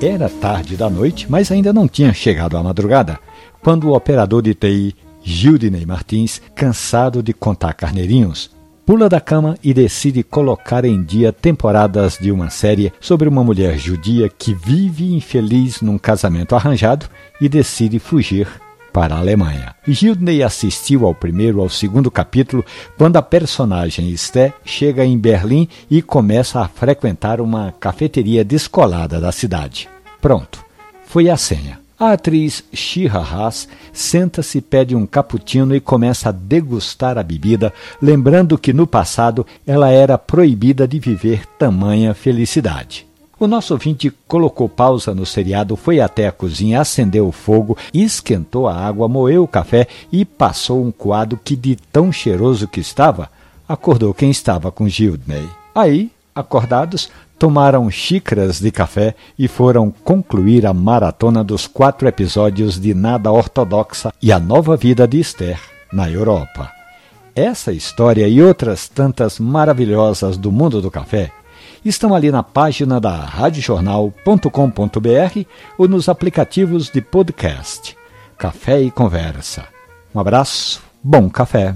Era tarde da noite, mas ainda não tinha chegado a madrugada, quando o operador de TI, Gildinei Martins, cansado de contar carneirinhos, pula da cama e decide colocar em dia temporadas de uma série sobre uma mulher judia que vive infeliz num casamento arranjado e decide fugir para a Alemanha. Gildney assistiu ao primeiro ao segundo capítulo quando a personagem Esté chega em Berlim e começa a frequentar uma cafeteria descolada da cidade. Pronto, foi a senha. A atriz Shira Haas senta-se, pede um cappuccino e começa a degustar a bebida, lembrando que no passado ela era proibida de viver tamanha felicidade. O nosso ouvinte colocou pausa no seriado, foi até a cozinha, acendeu o fogo, esquentou a água, moeu o café e passou um coado que, de tão cheiroso que estava, acordou quem estava com Gildney. Aí, acordados, tomaram xícaras de café e foram concluir a maratona dos quatro episódios de Nada Ortodoxa e a Nova Vida de Esther na Europa. Essa história e outras tantas maravilhosas do mundo do café estão ali na página da radiojornal.com.br ou nos aplicativos de podcast. Café e Conversa. Um abraço, bom café.